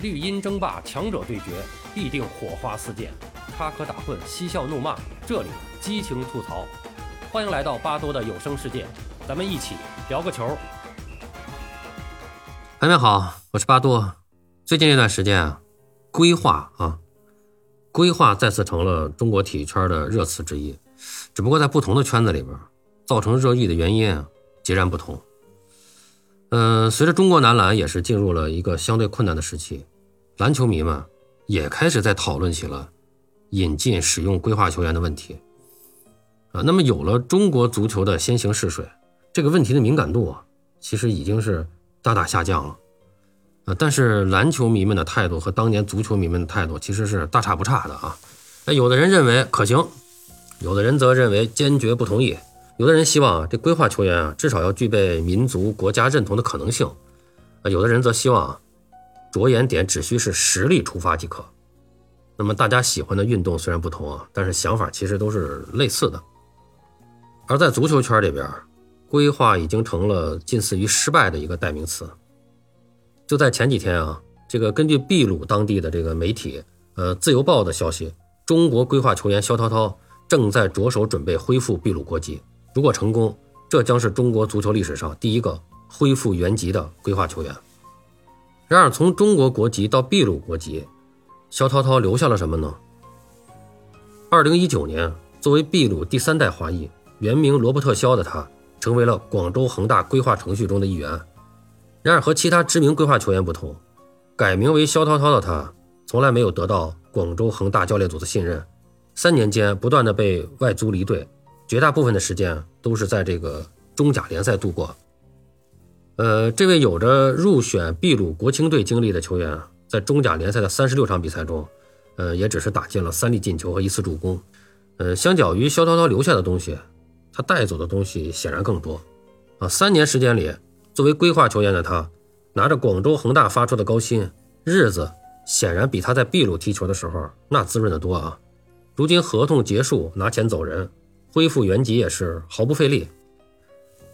绿茵争霸，强者对决，必定火花四溅；插科打诨，嬉笑怒骂，这里激情吐槽。欢迎来到巴多的有声世界，咱们一起聊个球。朋友们好，我是巴多。最近这段时间啊，规划啊，规划再次成了中国体育圈的热词之一。只不过在不同的圈子里边，造成热议的原因截然不同。嗯，随着中国男篮也是进入了一个相对困难的时期，篮球迷们也开始在讨论起了引进使用规划球员的问题。啊，那么有了中国足球的先行试水，这个问题的敏感度啊，其实已经是大大下降了。啊，但是篮球迷们的态度和当年足球迷们的态度其实是大差不差的啊。那有的人认为可行，有的人则认为坚决不同意。有的人希望这规划球员啊，至少要具备民族国家认同的可能性，啊，有的人则希望着眼点只需是实力出发即可。那么大家喜欢的运动虽然不同啊，但是想法其实都是类似的。而在足球圈里边，规划已经成了近似于失败的一个代名词。就在前几天啊，这个根据秘鲁当地的这个媒体，呃，《自由报》的消息，中国规划球员肖涛涛正在着手准备恢复秘鲁国籍。如果成功，这将是中国足球历史上第一个恢复原籍的规划球员。然而，从中国国籍到秘鲁国籍，肖涛涛留下了什么呢？二零一九年，作为秘鲁第三代华裔，原名罗伯特·肖的他，成为了广州恒大规划程序中的一员。然而，和其他知名规划球员不同，改名为肖涛涛的他，从来没有得到广州恒大教练组的信任，三年间不断的被外租离队。绝大部分的时间都是在这个中甲联赛度过。呃，这位有着入选秘鲁国青队经历的球员，在中甲联赛的三十六场比赛中，呃，也只是打进了三粒进球和一次助攻。呃，相较于肖涛涛留下的东西，他带走的东西显然更多。啊，三年时间里，作为规划球员的他，拿着广州恒大发出的高薪，日子显然比他在秘鲁踢球的时候那滋润的多啊。如今合同结束，拿钱走人。恢复原籍也是毫不费力，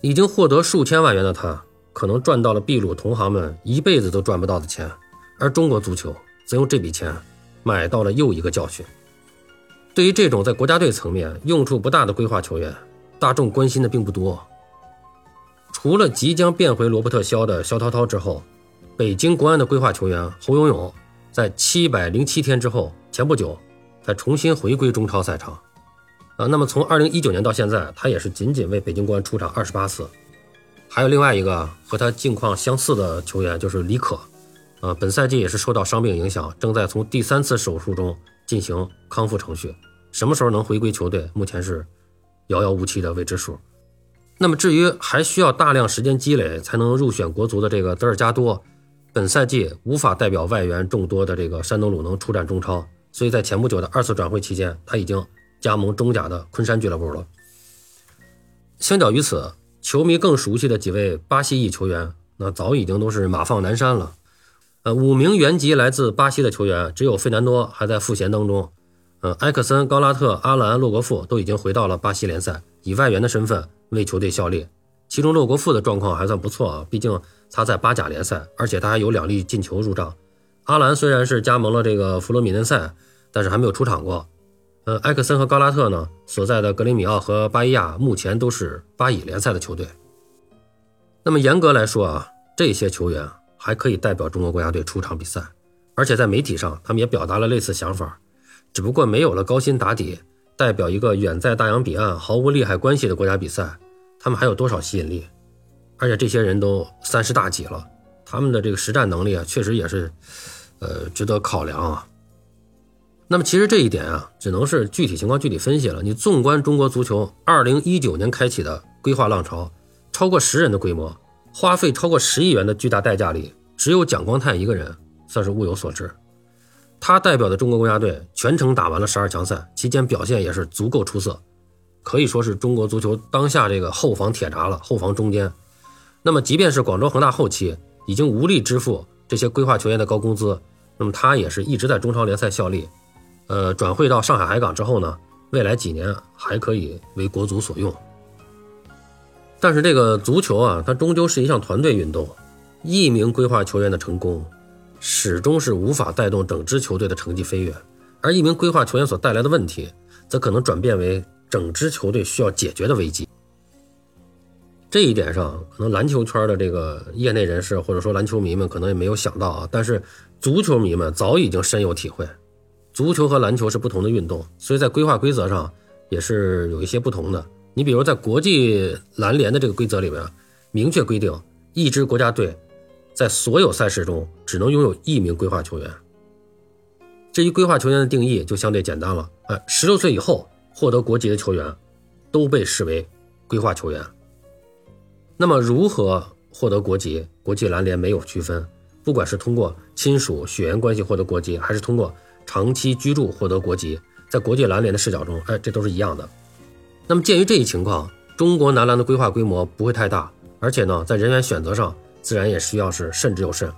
已经获得数千万元的他，可能赚到了秘鲁同行们一辈子都赚不到的钱，而中国足球则用这笔钱买到了又一个教训。对于这种在国家队层面用处不大的规划球员，大众关心的并不多。除了即将变回罗伯特肖的肖涛涛之后，北京国安的规划球员侯永永，在七百零七天之后，前不久才重新回归中超赛场。啊，那么从二零一九年到现在，他也是仅仅为北京国安出场二十八次。还有另外一个和他境况相似的球员，就是李可。啊，本赛季也是受到伤病影响，正在从第三次手术中进行康复程序。什么时候能回归球队，目前是遥遥无期的未知数。那么至于还需要大量时间积累才能入选国足的这个德尔加多，本赛季无法代表外援众多的这个山东鲁能出战中超，所以在前不久的二次转会期间，他已经。加盟中甲的昆山俱乐部了。相较于此，球迷更熟悉的几位巴西裔球员，那早已经都是马放南山了。呃，五名原籍来自巴西的球员，只有费南多还在赋闲当中。呃，埃克森、高拉特、阿兰、洛国富都已经回到了巴西联赛，以外援的身份为球队效力。其中洛国富的状况还算不错啊，毕竟他在巴甲联赛，而且他还有两粒进球入账。阿兰虽然是加盟了这个弗罗米嫩塞，但是还没有出场过。呃，埃克森和高拉特呢所在的格林米奥和巴伊亚目前都是巴乙联赛的球队。那么严格来说啊，这些球员还可以代表中国国家队出场比赛，而且在媒体上他们也表达了类似想法，只不过没有了高薪打底，代表一个远在大洋彼岸毫无利害关系的国家比赛，他们还有多少吸引力？而且这些人都三十大几了，他们的这个实战能力啊，确实也是，呃，值得考量啊。那么其实这一点啊，只能是具体情况具体分析了。你纵观中国足球二零一九年开启的规划浪潮，超过十人的规模，花费超过十亿元的巨大代价里，只有蒋光太一个人算是物有所值。他代表的中国国家队全程打完了十二强赛，期间表现也是足够出色，可以说是中国足球当下这个后防铁闸了，后防中间。那么即便是广州恒大后期已经无力支付这些规划球员的高工资，那么他也是一直在中超联赛效力。呃，转会到上海海港之后呢，未来几年还可以为国足所用。但是这个足球啊，它终究是一项团队运动，一名规划球员的成功，始终是无法带动整支球队的成绩飞跃，而一名规划球员所带来的问题，则可能转变为整支球队需要解决的危机。这一点上，可能篮球圈的这个业内人士或者说篮球迷们可能也没有想到啊，但是足球迷们早已经深有体会。足球和篮球是不同的运动，所以在规划规则上也是有一些不同的。你比如在国际篮联的这个规则里面，明确规定一支国家队在所有赛事中只能拥有一名规划球员。至于规划球员的定义就相对简单了，哎，十六岁以后获得国籍的球员都被视为规划球员。那么如何获得国籍？国际篮联没有区分，不管是通过亲属血缘关系获得国籍，还是通过长期居住获得国籍，在国际篮联的视角中，哎，这都是一样的。那么鉴于这一情况，中国男篮的规划规模不会太大，而且呢，在人员选择上自然也需要是慎之又慎。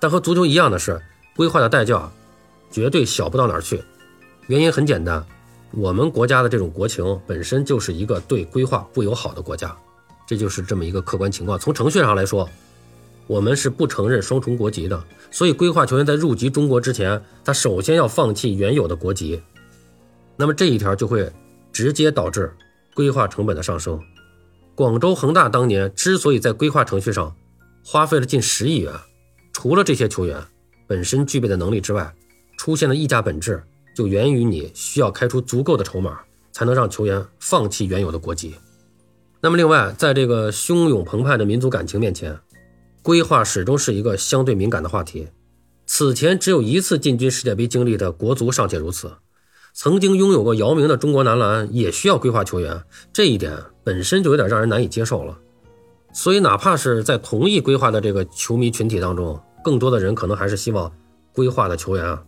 但和足球一样的是，规划的代价绝对小不到哪儿去。原因很简单，我们国家的这种国情本身就是一个对规划不友好的国家。这就是这么一个客观情况。从程序上来说，我们是不承认双重国籍的，所以规划球员在入籍中国之前，他首先要放弃原有的国籍。那么这一条就会直接导致规划成本的上升。广州恒大当年之所以在规划程序上花费了近十亿元，除了这些球员本身具备的能力之外，出现的溢价本质就源于你需要开出足够的筹码，才能让球员放弃原有的国籍。那么，另外，在这个汹涌澎湃的民族感情面前，规划始终是一个相对敏感的话题。此前只有一次进军世界杯经历的国足尚且如此，曾经拥有过姚明的中国男篮也需要规划球员，这一点本身就有点让人难以接受了。所以，哪怕是在同意规划的这个球迷群体当中，更多的人可能还是希望规划的球员啊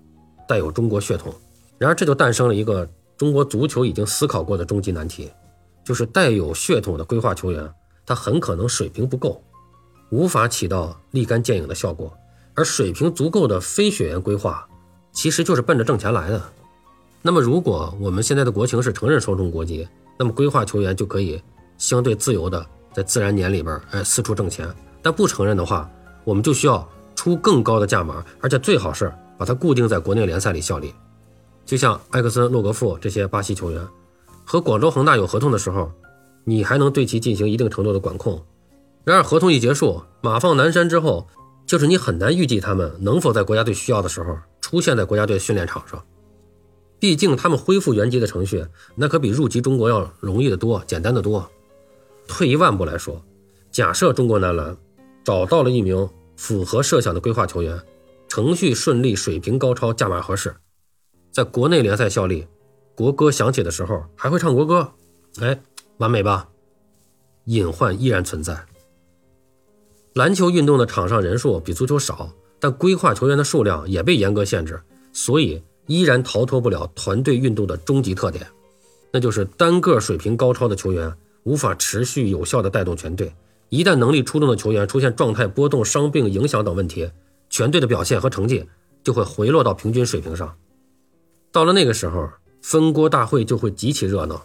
带有中国血统。然而，这就诞生了一个中国足球已经思考过的终极难题。就是带有血统的规划球员，他很可能水平不够，无法起到立竿见影的效果。而水平足够的非血缘规划，其实就是奔着挣钱来的。那么，如果我们现在的国情是承认双重国籍，那么规划球员就可以相对自由的在自然年里边，哎，四处挣钱。但不承认的话，我们就需要出更高的价码，而且最好是把它固定在国内联赛里效力。就像埃克森、洛格夫这些巴西球员。和广州恒大有合同的时候，你还能对其进行一定程度的管控。然而合同一结束，马放南山之后，就是你很难预计他们能否在国家队需要的时候出现在国家队训练场上。毕竟他们恢复原籍的程序，那可比入籍中国要容易得多、简单的多。退一万步来说，假设中国男篮找到了一名符合设想的规划球员，程序顺利、水平高超、价码合适，在国内联赛效力。国歌响起的时候还会唱国歌，哎，完美吧？隐患依然存在。篮球运动的场上人数比足球少，但规划球员的数量也被严格限制，所以依然逃脱不了团队运动的终极特点，那就是单个水平高超的球员无法持续有效的带动全队。一旦能力出众的球员出现状态波动、伤病影响等问题，全队的表现和成绩就会回落到平均水平上。到了那个时候。分锅大会就会极其热闹，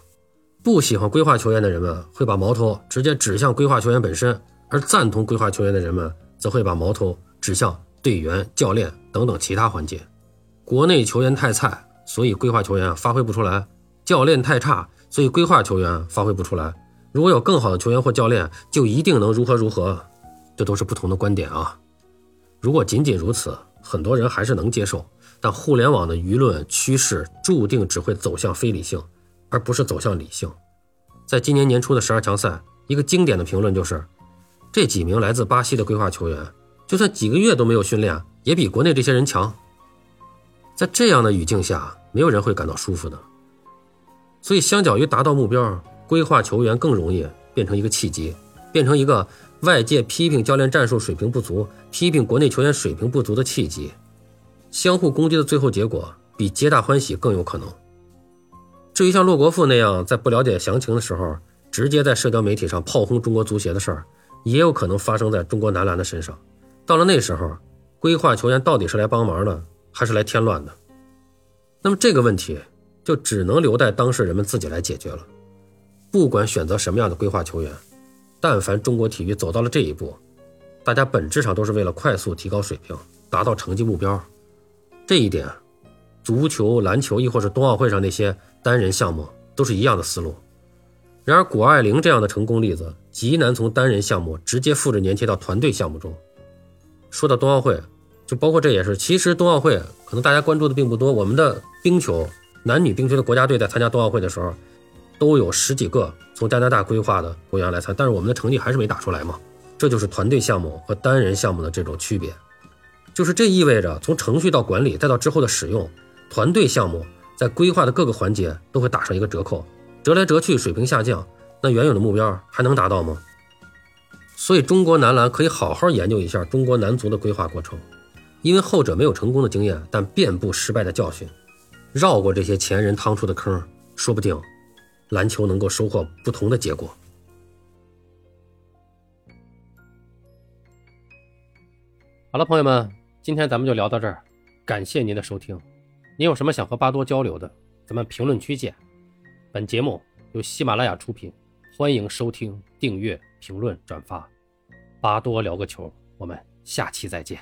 不喜欢规划球员的人们会把矛头直接指向规划球员本身，而赞同规划球员的人们则会把矛头指向队员、教练等等其他环节。国内球员太菜，所以规划球员发挥不出来；教练太差，所以规划球员发挥不出来。如果有更好的球员或教练，就一定能如何如何。这都是不同的观点啊。如果仅仅如此，很多人还是能接受。但互联网的舆论趋势注定只会走向非理性，而不是走向理性。在今年年初的十二强赛，一个经典的评论就是：这几名来自巴西的规划球员，就算几个月都没有训练，也比国内这些人强。在这样的语境下，没有人会感到舒服的。所以，相较于达到目标，规划球员更容易变成一个契机，变成一个外界批评教练战术水平不足、批评国内球员水平不足的契机。相互攻击的最后结果比皆大欢喜更有可能。至于像洛国富那样在不了解详情的时候直接在社交媒体上炮轰中国足协的事儿，也有可能发生在中国男篮的身上。到了那时候，规划球员到底是来帮忙的，还是来添乱的？那么这个问题就只能留待当事人们自己来解决了。不管选择什么样的规划球员，但凡中国体育走到了这一步，大家本质上都是为了快速提高水平。达到成绩目标。这一点，足球、篮球亦或是冬奥会上那些单人项目都是一样的思路。然而，谷爱凌这样的成功例子极难从单人项目直接复制粘贴到团队项目中。说到冬奥会，就包括这也是，其实冬奥会可能大家关注的并不多。我们的冰球男女冰球的国家队在参加冬奥会的时候，都有十几个从加拿大规划的国员来参，但是我们的成绩还是没打出来嘛。这就是团队项目和单人项目的这种区别，就是这意味着从程序到管理再到之后的使用，团队项目在规划的各个环节都会打上一个折扣。折来折去，水平下降，那原有的目标还能达到吗？所以，中国男篮可以好好研究一下中国男足的规划过程，因为后者没有成功的经验，但遍布失败的教训。绕过这些前人趟出的坑，说不定篮球能够收获不同的结果。好了，朋友们，今天咱们就聊到这儿，感谢您的收听。您有什么想和巴多交流的，咱们评论区见。本节目由喜马拉雅出品，欢迎收听、订阅、评论、转发。巴多聊个球，我们下期再见。